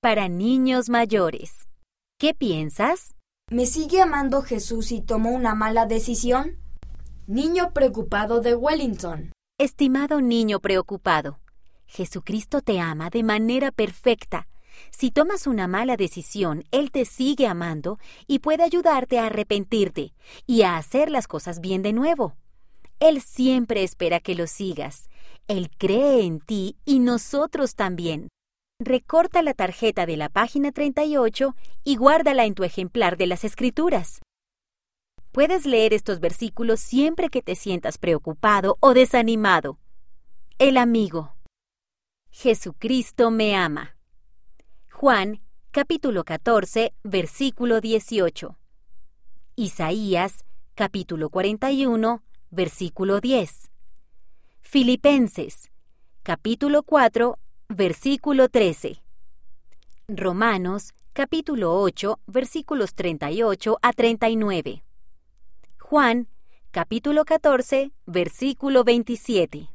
para niños mayores. ¿Qué piensas? ¿Me sigue amando Jesús y tomó una mala decisión? Niño preocupado de Wellington. Estimado niño preocupado, Jesucristo te ama de manera perfecta. Si tomas una mala decisión, Él te sigue amando y puede ayudarte a arrepentirte y a hacer las cosas bien de nuevo. Él siempre espera que lo sigas. Él cree en ti y nosotros también. Recorta la tarjeta de la página 38 y guárdala en tu ejemplar de las Escrituras. Puedes leer estos versículos siempre que te sientas preocupado o desanimado. El amigo. Jesucristo me ama. Juan, capítulo 14, versículo 18. Isaías, capítulo 41, versículo 10. Filipenses, capítulo 4, versículo 13. Romanos, capítulo 8, versículos 38 a 39. Juan, capítulo 14, versículo 27.